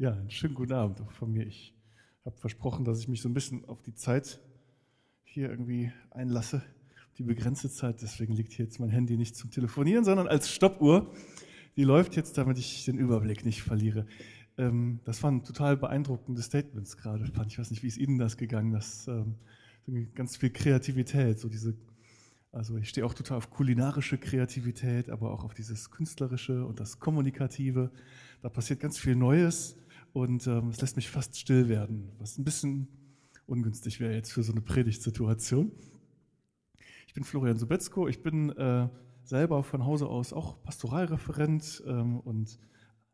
Ja, einen schönen guten Abend von mir. Ich habe versprochen, dass ich mich so ein bisschen auf die Zeit hier irgendwie einlasse, die begrenzte Zeit. Deswegen liegt hier jetzt mein Handy nicht zum Telefonieren, sondern als Stoppuhr. Die läuft jetzt, damit ich den Überblick nicht verliere. Ähm, das waren total beeindruckende Statements gerade. Ich weiß nicht, wie ist Ihnen das gegangen? Das ähm, ganz viel Kreativität, so diese also ich stehe auch total auf kulinarische Kreativität, aber auch auf dieses künstlerische und das kommunikative. Da passiert ganz viel Neues und ähm, es lässt mich fast still werden, was ein bisschen ungünstig wäre jetzt für so eine Predigtsituation. Ich bin Florian Sobetzko, ich bin äh, selber von Hause aus auch Pastoralreferent ähm, und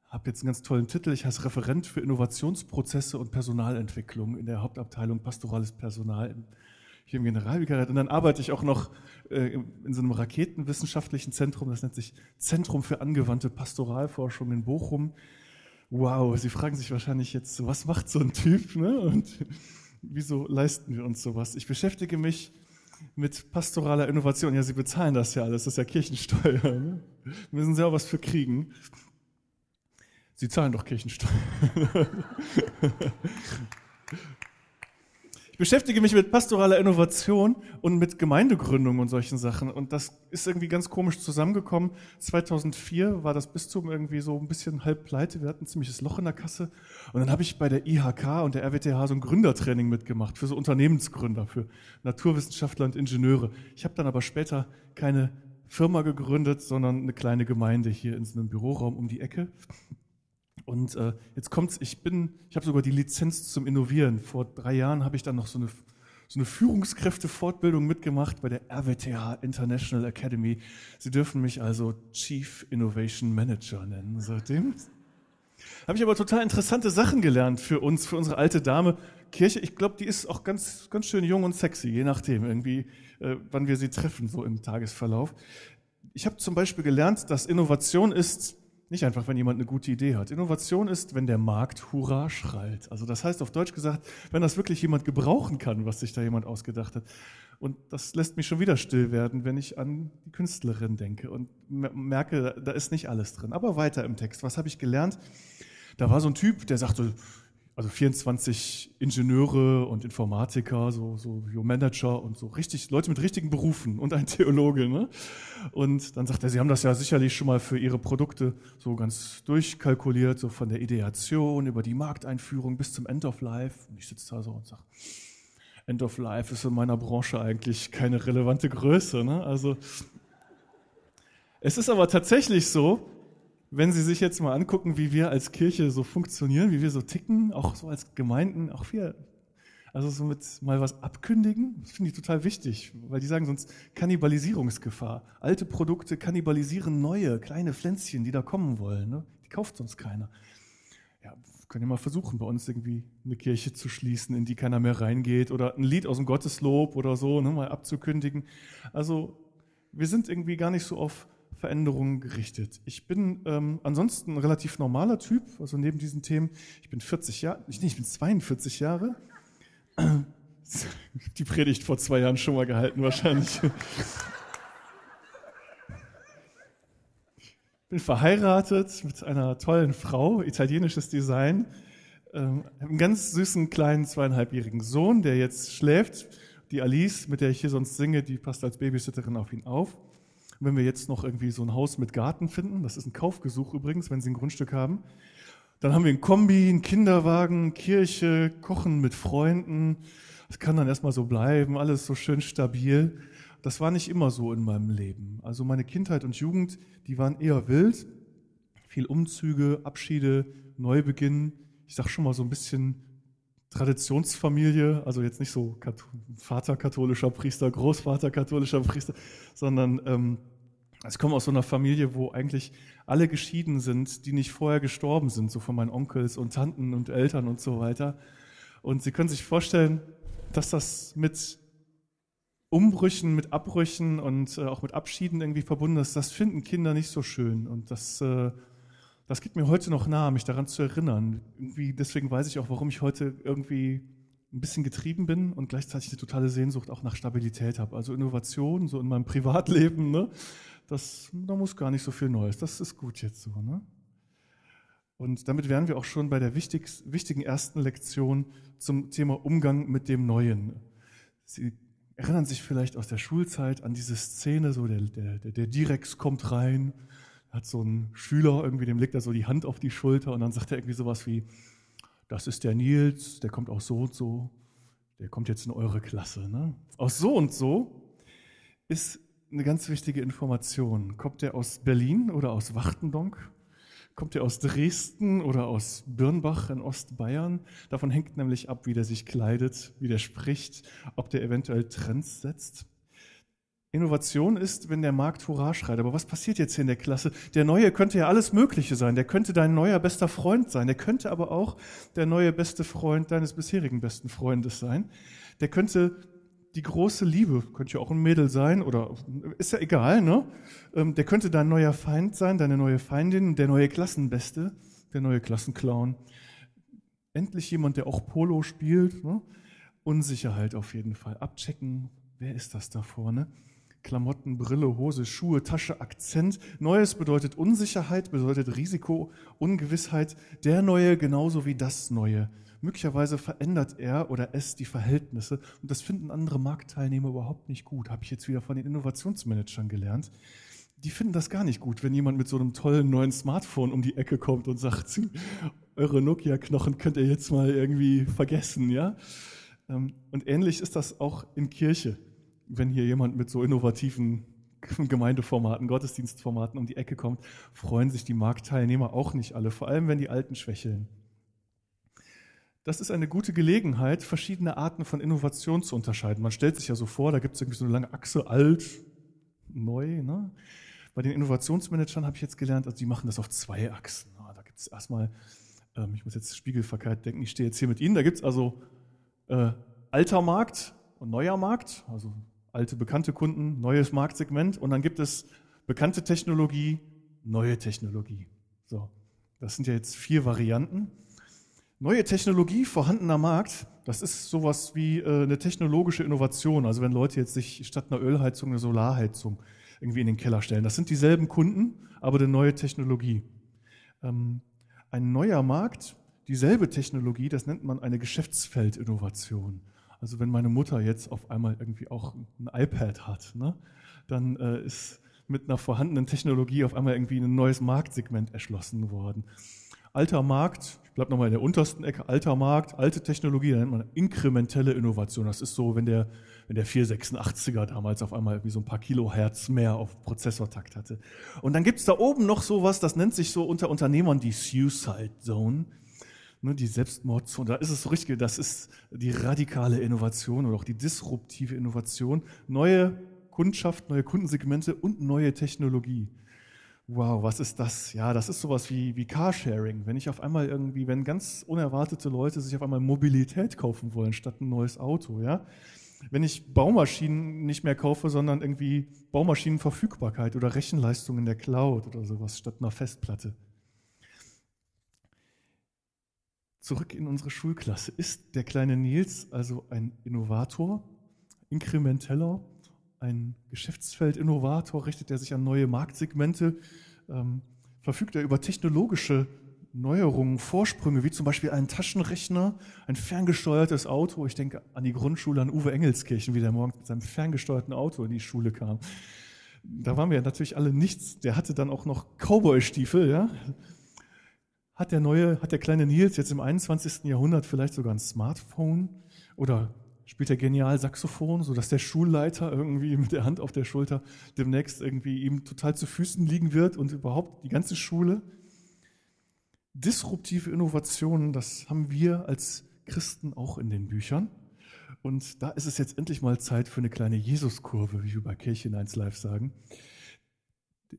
habe jetzt einen ganz tollen Titel. Ich heiße Referent für Innovationsprozesse und Personalentwicklung in der Hauptabteilung Pastorales Personal hier im Generalvikariat. Und dann arbeite ich auch noch äh, in so einem raketenwissenschaftlichen Zentrum, das nennt sich Zentrum für angewandte Pastoralforschung in Bochum wow, Sie fragen sich wahrscheinlich jetzt, was macht so ein Typ ne? und wieso leisten wir uns sowas? Ich beschäftige mich mit pastoraler Innovation. Ja, Sie bezahlen das ja alles, das ist ja Kirchensteuer. Ne? Müssen ja auch was für kriegen. Sie zahlen doch Kirchensteuer. Ich beschäftige mich mit pastoraler Innovation und mit Gemeindegründung und solchen Sachen. Und das ist irgendwie ganz komisch zusammengekommen. 2004 war das Bistum irgendwie so ein bisschen halb pleite. Wir hatten ein ziemliches Loch in der Kasse. Und dann habe ich bei der IHK und der RWTH so ein Gründertraining mitgemacht für so Unternehmensgründer, für Naturwissenschaftler und Ingenieure. Ich habe dann aber später keine Firma gegründet, sondern eine kleine Gemeinde hier in so einem Büroraum um die Ecke. Und äh, jetzt kommt's, ich bin, ich habe sogar die Lizenz zum Innovieren. Vor drei Jahren habe ich dann noch so eine, so eine Führungskräftefortbildung mitgemacht bei der RWTH International Academy. Sie dürfen mich also Chief Innovation Manager nennen seitdem. Habe ich aber total interessante Sachen gelernt für uns, für unsere alte Dame. Kirche, ich glaube, die ist auch ganz, ganz schön jung und sexy, je nachdem irgendwie, äh, wann wir sie treffen, so im Tagesverlauf. Ich habe zum Beispiel gelernt, dass Innovation ist, nicht einfach, wenn jemand eine gute Idee hat. Innovation ist, wenn der Markt Hurra schreit. Also das heißt auf Deutsch gesagt, wenn das wirklich jemand gebrauchen kann, was sich da jemand ausgedacht hat. Und das lässt mich schon wieder still werden, wenn ich an die Künstlerin denke und merke, da ist nicht alles drin. Aber weiter im Text. Was habe ich gelernt? Da war so ein Typ, der sagte, also 24 Ingenieure und Informatiker, so, so Manager und so richtig, Leute mit richtigen Berufen und ein Theologe. Ne? Und dann sagt er, Sie haben das ja sicherlich schon mal für Ihre Produkte so ganz durchkalkuliert, so von der Ideation über die Markteinführung bis zum End of Life. Und ich sitze da so und sage, End of Life ist in meiner Branche eigentlich keine relevante Größe. Ne? Also es ist aber tatsächlich so, wenn Sie sich jetzt mal angucken, wie wir als Kirche so funktionieren, wie wir so ticken, auch so als Gemeinden, auch wir, also so mit mal was abkündigen, finde ich total wichtig, weil die sagen sonst Kannibalisierungsgefahr. Alte Produkte kannibalisieren neue, kleine Pflänzchen, die da kommen wollen. Ne? Die kauft sonst keiner. Ja, können ja mal versuchen, bei uns irgendwie eine Kirche zu schließen, in die keiner mehr reingeht oder ein Lied aus dem Gotteslob oder so, ne, mal abzukündigen. Also wir sind irgendwie gar nicht so auf Veränderungen gerichtet. Ich bin ähm, ansonsten ein relativ normaler Typ, also neben diesen Themen. Ich bin 40 Jahre, ich, ich bin 42 Jahre. Die Predigt vor zwei Jahren schon mal gehalten wahrscheinlich. Ich bin verheiratet mit einer tollen Frau, italienisches Design. Ähm, habe einen ganz süßen kleinen zweieinhalbjährigen Sohn, der jetzt schläft. Die Alice, mit der ich hier sonst singe, die passt als Babysitterin auf ihn auf. Wenn wir jetzt noch irgendwie so ein Haus mit Garten finden, das ist ein Kaufgesuch übrigens, wenn Sie ein Grundstück haben, dann haben wir ein Kombi, einen Kinderwagen, Kirche, Kochen mit Freunden. Das kann dann erstmal so bleiben, alles so schön stabil. Das war nicht immer so in meinem Leben. Also meine Kindheit und Jugend, die waren eher wild. Viel Umzüge, Abschiede, Neubeginn. Ich sag schon mal so ein bisschen Traditionsfamilie, also jetzt nicht so Vater katholischer Priester, Großvater katholischer Priester, sondern ähm, ich komme aus so einer Familie, wo eigentlich alle geschieden sind, die nicht vorher gestorben sind, so von meinen Onkels und Tanten und Eltern und so weiter. Und Sie können sich vorstellen, dass das mit Umbrüchen, mit Abbrüchen und äh, auch mit Abschieden irgendwie verbunden ist. Das finden Kinder nicht so schön und das äh, das geht mir heute noch nahe, mich daran zu erinnern. Irgendwie, deswegen weiß ich auch, warum ich heute irgendwie ein bisschen getrieben bin und gleichzeitig eine totale Sehnsucht auch nach Stabilität habe. Also Innovation, so in meinem Privatleben, ne? das, da muss gar nicht so viel Neues. Das ist gut jetzt so. Ne? Und damit wären wir auch schon bei der wichtig, wichtigen ersten Lektion zum Thema Umgang mit dem Neuen. Sie erinnern sich vielleicht aus der Schulzeit an diese Szene, so der, der, der Direx kommt rein, hat so ein Schüler, irgendwie dem legt er so die Hand auf die Schulter und dann sagt er irgendwie sowas wie, das ist der Nils, der kommt aus so und so, der kommt jetzt in eure Klasse. Ne? Aus so und so ist eine ganz wichtige Information. Kommt der aus Berlin oder aus Wachtendonk? Kommt er aus Dresden oder aus Birnbach in Ostbayern? Davon hängt nämlich ab, wie der sich kleidet, wie der spricht, ob der eventuell Trends setzt. Innovation ist, wenn der Markt Hurra schreit. Aber was passiert jetzt hier in der Klasse? Der Neue könnte ja alles Mögliche sein. Der könnte dein neuer bester Freund sein. Der könnte aber auch der neue beste Freund deines bisherigen besten Freundes sein. Der könnte die große Liebe, könnte ja auch ein Mädel sein oder ist ja egal, ne? Ähm, der könnte dein neuer Feind sein, deine neue Feindin, der neue Klassenbeste, der neue Klassenclown. Endlich jemand, der auch Polo spielt. Ne? Unsicherheit auf jeden Fall. Abchecken, wer ist das da vorne? Klamotten, Brille, Hose, Schuhe, Tasche, Akzent. Neues bedeutet Unsicherheit, bedeutet Risiko, Ungewissheit. Der Neue genauso wie das Neue. Möglicherweise verändert er oder es die Verhältnisse und das finden andere Marktteilnehmer überhaupt nicht gut. Habe ich jetzt wieder von den Innovationsmanagern gelernt. Die finden das gar nicht gut, wenn jemand mit so einem tollen neuen Smartphone um die Ecke kommt und sagt, eure Nokia-Knochen könnt ihr jetzt mal irgendwie vergessen, ja? Ähm, und ähnlich ist das auch in Kirche, wenn hier jemand mit so innovativen Gemeindeformaten, Gottesdienstformaten um die Ecke kommt, freuen sich die Marktteilnehmer auch nicht alle, vor allem wenn die Alten schwächeln. Das ist eine gute Gelegenheit, verschiedene Arten von Innovation zu unterscheiden. Man stellt sich ja so vor, da gibt es irgendwie so eine lange Achse, alt, neu. Ne? Bei den Innovationsmanagern habe ich jetzt gelernt, also die machen das auf zwei Achsen. Da gibt es erstmal, ähm, ich muss jetzt spiegelverkehrt denken, ich stehe jetzt hier mit Ihnen, da gibt es also äh, alter Markt und neuer Markt, also alte bekannte Kunden, neues Marktsegment und dann gibt es bekannte Technologie, neue Technologie. So, das sind ja jetzt vier Varianten. Neue Technologie, vorhandener Markt, das ist sowas wie äh, eine technologische Innovation. Also wenn Leute jetzt sich statt einer Ölheizung eine Solarheizung irgendwie in den Keller stellen. Das sind dieselben Kunden, aber eine neue Technologie. Ähm, ein neuer Markt, dieselbe Technologie, das nennt man eine Geschäftsfeldinnovation. Also wenn meine Mutter jetzt auf einmal irgendwie auch ein iPad hat, ne, dann äh, ist mit einer vorhandenen Technologie auf einmal irgendwie ein neues Marktsegment erschlossen worden. Alter Markt, bleibt nochmal in der untersten Ecke, alter Markt, alte Technologie, da nennt man inkrementelle Innovation. Das ist so, wenn der, wenn der 486er damals auf einmal wie so ein paar Kilohertz mehr auf Prozessortakt hatte. Und dann gibt's da oben noch sowas, das nennt sich so unter Unternehmern die Suicide Zone, ne, die Selbstmordzone. Da ist es so richtig, das ist die radikale Innovation oder auch die disruptive Innovation. Neue Kundschaft, neue Kundensegmente und neue Technologie wow, was ist das? Ja, das ist sowas wie, wie Carsharing. Wenn ich auf einmal irgendwie, wenn ganz unerwartete Leute sich auf einmal Mobilität kaufen wollen statt ein neues Auto, ja. Wenn ich Baumaschinen nicht mehr kaufe, sondern irgendwie Baumaschinenverfügbarkeit oder Rechenleistung in der Cloud oder sowas statt einer Festplatte. Zurück in unsere Schulklasse. Ist der kleine Nils also ein Innovator, inkrementeller, ein Geschäftsfeldinnovator, richtet er sich an neue Marktsegmente, ähm, verfügt er über technologische Neuerungen, Vorsprünge, wie zum Beispiel einen Taschenrechner, ein ferngesteuertes Auto. Ich denke an die Grundschule an Uwe Engelskirchen, wie der morgens mit seinem ferngesteuerten Auto in die Schule kam. Da waren wir natürlich alle nichts. Der hatte dann auch noch Cowboy-Stiefel, ja. Hat der neue, hat der kleine Nils jetzt im 21. Jahrhundert vielleicht sogar ein Smartphone oder spielt er genial Saxophon, sodass der Schulleiter irgendwie mit der Hand auf der Schulter demnächst irgendwie ihm total zu Füßen liegen wird und überhaupt die ganze Schule. Disruptive Innovationen, das haben wir als Christen auch in den Büchern. Und da ist es jetzt endlich mal Zeit für eine kleine Jesuskurve, wie wir bei Kirche 1 Live sagen.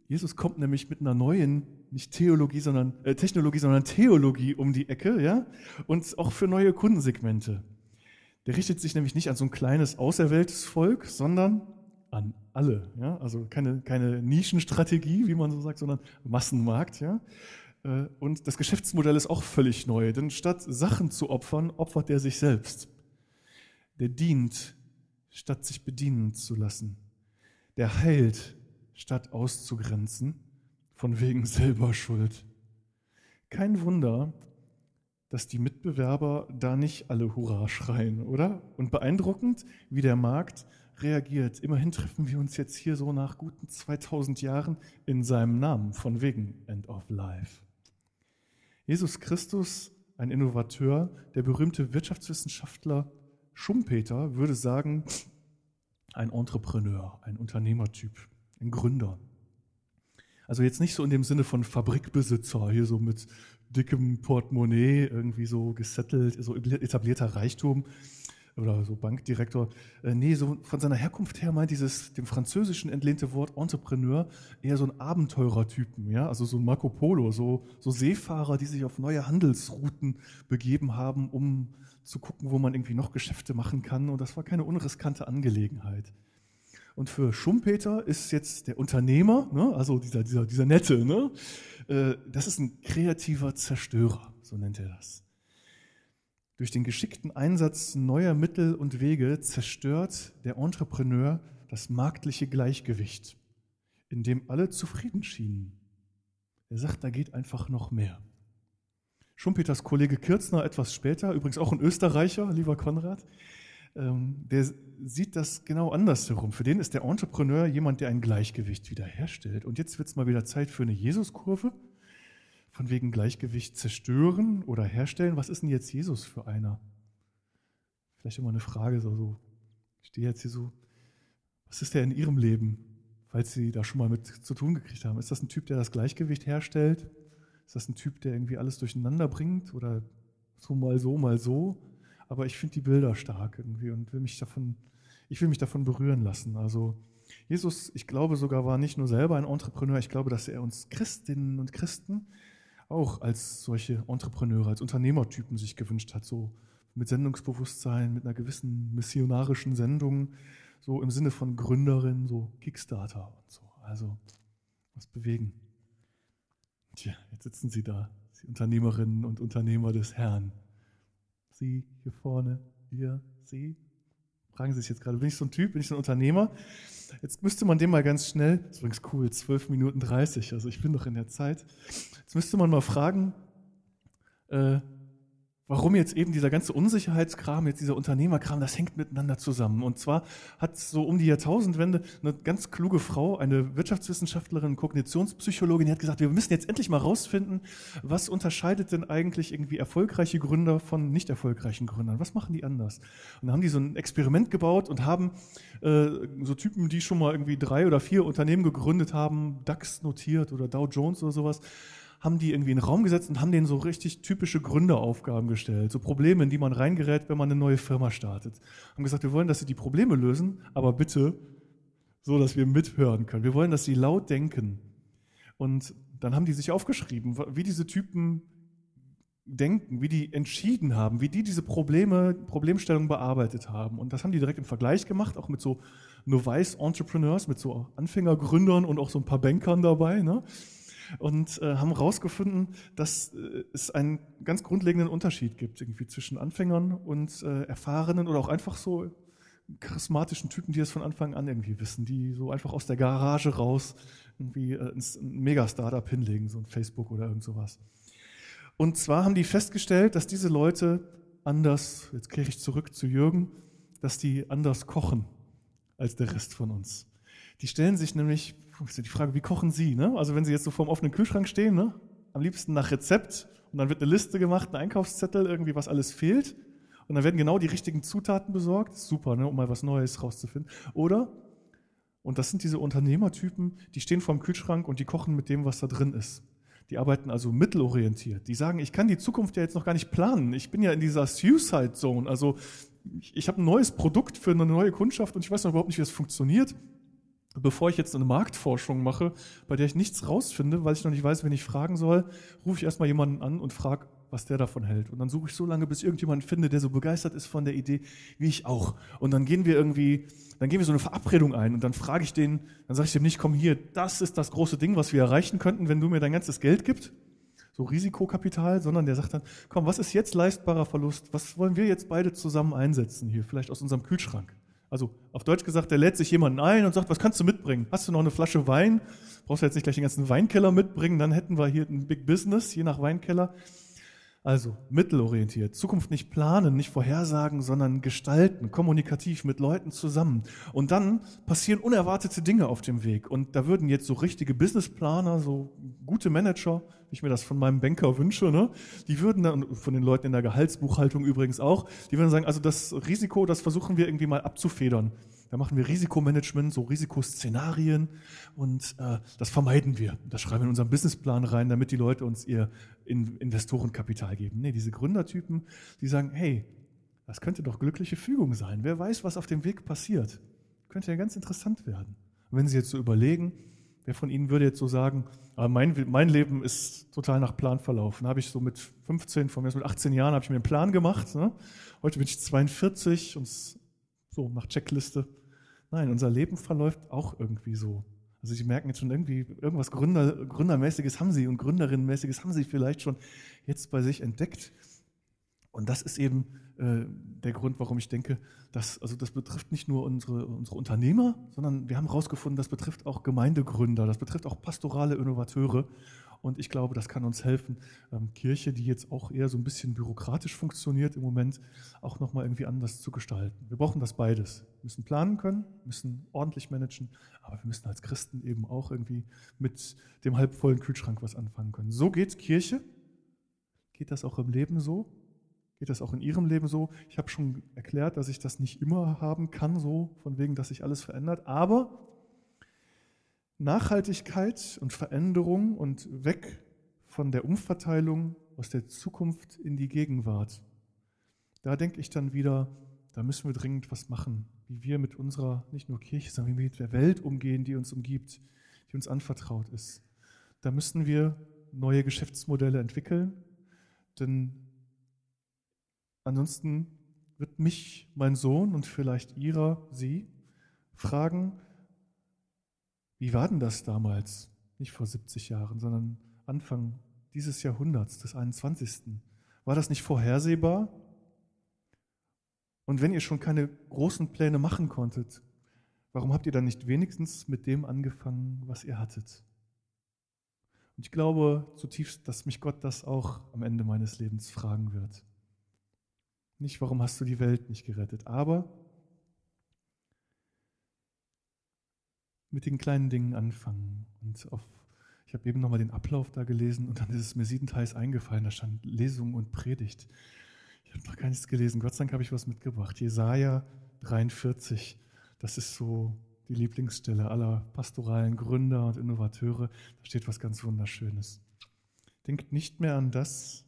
Jesus kommt nämlich mit einer neuen, nicht Theologie, sondern äh, Technologie, sondern Theologie um die Ecke, ja, und auch für neue Kundensegmente. Der richtet sich nämlich nicht an so ein kleines auserwähltes Volk, sondern an alle. Ja? Also keine, keine Nischenstrategie, wie man so sagt, sondern Massenmarkt. Ja? Äh, und das Geschäftsmodell ist auch völlig neu, denn statt Sachen zu opfern, opfert er sich selbst. Der dient, statt sich bedienen zu lassen. Der heilt, statt auszugrenzen, von wegen selber Schuld. Kein Wunder, dass die Mitbewerber da nicht alle Hurra schreien, oder? Und beeindruckend, wie der Markt reagiert. Immerhin treffen wir uns jetzt hier so nach guten 2000 Jahren in seinem Namen, von wegen End of Life. Jesus Christus, ein Innovateur, der berühmte Wirtschaftswissenschaftler Schumpeter würde sagen, ein Entrepreneur, ein Unternehmertyp, ein Gründer. Also jetzt nicht so in dem Sinne von Fabrikbesitzer, hier so mit dickem Portemonnaie, irgendwie so gesettelt, so etablierter Reichtum oder so Bankdirektor. Äh, nee, so von seiner Herkunft her meint dieses dem Französischen entlehnte Wort Entrepreneur eher so ein Abenteurertypen, ja, also so ein Marco Polo, so, so Seefahrer, die sich auf neue Handelsrouten begeben haben, um zu gucken, wo man irgendwie noch Geschäfte machen kann. Und das war keine unriskante Angelegenheit. Und für Schumpeter ist jetzt der Unternehmer, ne, also dieser, dieser, dieser Nette, ne, äh, das ist ein kreativer Zerstörer, so nennt er das. Durch den geschickten Einsatz neuer Mittel und Wege zerstört der Entrepreneur das marktliche Gleichgewicht, in dem alle zufrieden schienen. Er sagt, da geht einfach noch mehr. Schumpeters Kollege Kirzner etwas später, übrigens auch ein Österreicher, lieber Konrad, der sieht das genau andersherum. Für den ist der Entrepreneur jemand, der ein Gleichgewicht wiederherstellt. Und jetzt wird es mal wieder Zeit für eine Jesuskurve. Von wegen Gleichgewicht zerstören oder herstellen. Was ist denn jetzt Jesus für einer? Vielleicht immer eine Frage, so, so. Ich stehe jetzt hier so. Was ist der in Ihrem Leben, falls Sie da schon mal mit zu tun gekriegt haben? Ist das ein Typ, der das Gleichgewicht herstellt? Ist das ein Typ, der irgendwie alles durcheinander bringt? Oder so mal so, mal so? Aber ich finde die Bilder stark irgendwie und will mich davon, ich will mich davon berühren lassen. Also Jesus, ich glaube sogar, war nicht nur selber ein Entrepreneur, ich glaube, dass er uns Christinnen und Christen auch als solche Entrepreneure, als Unternehmertypen sich gewünscht hat, so mit Sendungsbewusstsein, mit einer gewissen missionarischen Sendung, so im Sinne von Gründerin, so Kickstarter und so. Also was bewegen. Tja, jetzt sitzen Sie da, die Unternehmerinnen und Unternehmer des Herrn. Sie hier vorne, ihr, Sie. Fragen Sie sich jetzt gerade, bin ich so ein Typ, bin ich so ein Unternehmer? Jetzt müsste man dem mal ganz schnell, das ist übrigens cool, 12 Minuten 30, also ich bin noch in der Zeit. Jetzt müsste man mal fragen, äh, warum jetzt eben dieser ganze Unsicherheitskram, jetzt dieser Unternehmerkram, das hängt miteinander zusammen. Und zwar hat so um die Jahrtausendwende eine ganz kluge Frau, eine Wirtschaftswissenschaftlerin, Kognitionspsychologin, die hat gesagt, wir müssen jetzt endlich mal rausfinden, was unterscheidet denn eigentlich irgendwie erfolgreiche Gründer von nicht erfolgreichen Gründern? Was machen die anders? Und dann haben die so ein Experiment gebaut und haben äh, so Typen, die schon mal irgendwie drei oder vier Unternehmen gegründet haben, DAX notiert oder Dow Jones oder sowas, haben die irgendwie in den Raum gesetzt und haben denen so richtig typische Gründeraufgaben gestellt, so Probleme, in die man reingerät, wenn man eine neue Firma startet. Haben gesagt, wir wollen, dass sie die Probleme lösen, aber bitte so, dass wir mithören können. Wir wollen, dass sie laut denken. Und dann haben die sich aufgeschrieben, wie diese Typen denken, wie die entschieden haben, wie die diese Probleme, Problemstellungen bearbeitet haben. Und das haben die direkt im Vergleich gemacht, auch mit so Novice Entrepreneurs, mit so Anfängergründern und auch so ein paar Bankern dabei. Ne? Und äh, haben herausgefunden, dass äh, es einen ganz grundlegenden Unterschied gibt irgendwie zwischen Anfängern und äh, erfahrenen oder auch einfach so charismatischen Typen, die das von Anfang an irgendwie wissen, die so einfach aus der Garage raus irgendwie äh, ein Mega-Startup hinlegen, so ein Facebook oder irgend sowas. Und zwar haben die festgestellt, dass diese Leute anders, jetzt kehre ich zurück zu Jürgen, dass die anders kochen als der Rest von uns. Die stellen sich nämlich ist die Frage, wie kochen Sie? Ne? Also wenn Sie jetzt so vor dem offenen Kühlschrank stehen, ne? am liebsten nach Rezept und dann wird eine Liste gemacht, ein Einkaufszettel, irgendwie was alles fehlt und dann werden genau die richtigen Zutaten besorgt. Super, ne? um mal was Neues rauszufinden. Oder, und das sind diese Unternehmertypen, die stehen vor dem Kühlschrank und die kochen mit dem, was da drin ist. Die arbeiten also mittelorientiert. Die sagen, ich kann die Zukunft ja jetzt noch gar nicht planen. Ich bin ja in dieser Suicide Zone. Also ich, ich habe ein neues Produkt für eine neue Kundschaft und ich weiß noch überhaupt nicht, wie das funktioniert bevor ich jetzt eine Marktforschung mache, bei der ich nichts rausfinde, weil ich noch nicht weiß, wen ich fragen soll, rufe ich erstmal jemanden an und frage, was der davon hält. Und dann suche ich so lange, bis ich irgendjemanden finde, der so begeistert ist von der Idee, wie ich auch. Und dann gehen wir irgendwie, dann gehen wir so eine Verabredung ein und dann frage ich den, dann sage ich dem nicht, komm hier, das ist das große Ding, was wir erreichen könnten, wenn du mir dein ganzes Geld gibst. So Risikokapital, sondern der sagt dann, komm, was ist jetzt leistbarer Verlust? Was wollen wir jetzt beide zusammen einsetzen hier? Vielleicht aus unserem Kühlschrank. Also auf Deutsch gesagt, der lädt sich jemanden ein und sagt, was kannst du mitbringen? Hast du noch eine Flasche Wein? Brauchst du jetzt nicht gleich den ganzen Weinkeller mitbringen, dann hätten wir hier ein Big Business, je nach Weinkeller. Also mittelorientiert, Zukunft nicht planen, nicht vorhersagen, sondern gestalten, kommunikativ mit Leuten zusammen. Und dann passieren unerwartete Dinge auf dem Weg. Und da würden jetzt so richtige Businessplaner, so gute Manager, wie ich mir das von meinem Banker wünsche, ne, die würden dann, von den Leuten in der Gehaltsbuchhaltung übrigens auch, die würden sagen, also das Risiko, das versuchen wir irgendwie mal abzufedern. Da machen wir Risikomanagement, so Risikoszenarien und äh, das vermeiden wir. Das schreiben wir in unseren Businessplan rein, damit die Leute uns ihr Investorenkapital geben. Nee, diese Gründertypen, die sagen, hey, das könnte doch glückliche Fügung sein. Wer weiß, was auf dem Weg passiert. Könnte ja ganz interessant werden. Und wenn Sie jetzt so überlegen, wer von Ihnen würde jetzt so sagen, mein, mein Leben ist total nach Plan verlaufen. Habe ich so mit 15, von mir mit 18 Jahren habe ich mir einen Plan gemacht. Ne? Heute bin ich 42 und so nach Checkliste. Nein, unser Leben verläuft auch irgendwie so. Also Sie merken jetzt schon irgendwie, irgendwas Gründer, Gründermäßiges haben Sie und Gründerinnenmäßiges haben Sie vielleicht schon jetzt bei sich entdeckt. Und das ist eben äh, der Grund, warum ich denke, dass, also das betrifft nicht nur unsere, unsere Unternehmer, sondern wir haben herausgefunden, das betrifft auch Gemeindegründer, das betrifft auch pastorale Innovateure. Und ich glaube, das kann uns helfen, ähm, Kirche, die jetzt auch eher so ein bisschen bürokratisch funktioniert im Moment, auch nochmal irgendwie anders zu gestalten. Wir brauchen das beides. Wir müssen planen können, müssen ordentlich managen, aber wir müssen als Christen eben auch irgendwie mit dem halbvollen Kühlschrank was anfangen können. So geht Kirche. Geht das auch im Leben so? Geht das auch in Ihrem Leben so? Ich habe schon erklärt, dass ich das nicht immer haben kann, so von wegen, dass sich alles verändert. Aber Nachhaltigkeit und Veränderung und weg von der Umverteilung aus der Zukunft in die Gegenwart. Da denke ich dann wieder, da müssen wir dringend was machen, wie wir mit unserer, nicht nur Kirche, sondern wie wir mit der Welt umgehen, die uns umgibt, die uns anvertraut ist. Da müssen wir neue Geschäftsmodelle entwickeln, denn ansonsten wird mich mein Sohn und vielleicht ihrer, sie, fragen, wie war denn das damals? Nicht vor 70 Jahren, sondern Anfang dieses Jahrhunderts, des 21. War das nicht vorhersehbar? Und wenn ihr schon keine großen Pläne machen konntet, warum habt ihr dann nicht wenigstens mit dem angefangen, was ihr hattet? Und ich glaube zutiefst, dass mich Gott das auch am Ende meines Lebens fragen wird. Nicht, warum hast du die Welt nicht gerettet, aber mit den kleinen Dingen anfangen. Und auf, ich habe eben nochmal den Ablauf da gelesen und dann ist es mir siebenteils eingefallen, da stand Lesung und Predigt. Ich habe noch gar nichts gelesen. Gott sei Dank habe ich was mitgebracht. Jesaja 43. Das ist so die Lieblingsstelle aller pastoralen Gründer und Innovateure. Da steht was ganz Wunderschönes. Denkt nicht mehr an das,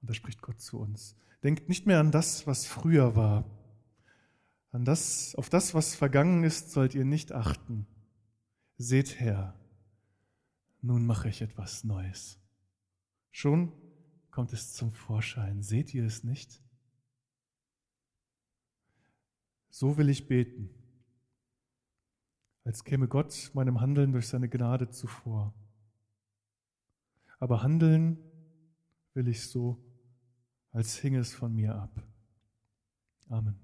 und da spricht Gott zu uns. Denkt nicht mehr an das, was früher war an das, auf das, was vergangen ist, sollt ihr nicht achten. Seht her, nun mache ich etwas Neues. Schon kommt es zum Vorschein. Seht ihr es nicht? So will ich beten, als käme Gott meinem Handeln durch seine Gnade zuvor. Aber handeln will ich so, als hinge es von mir ab. Amen.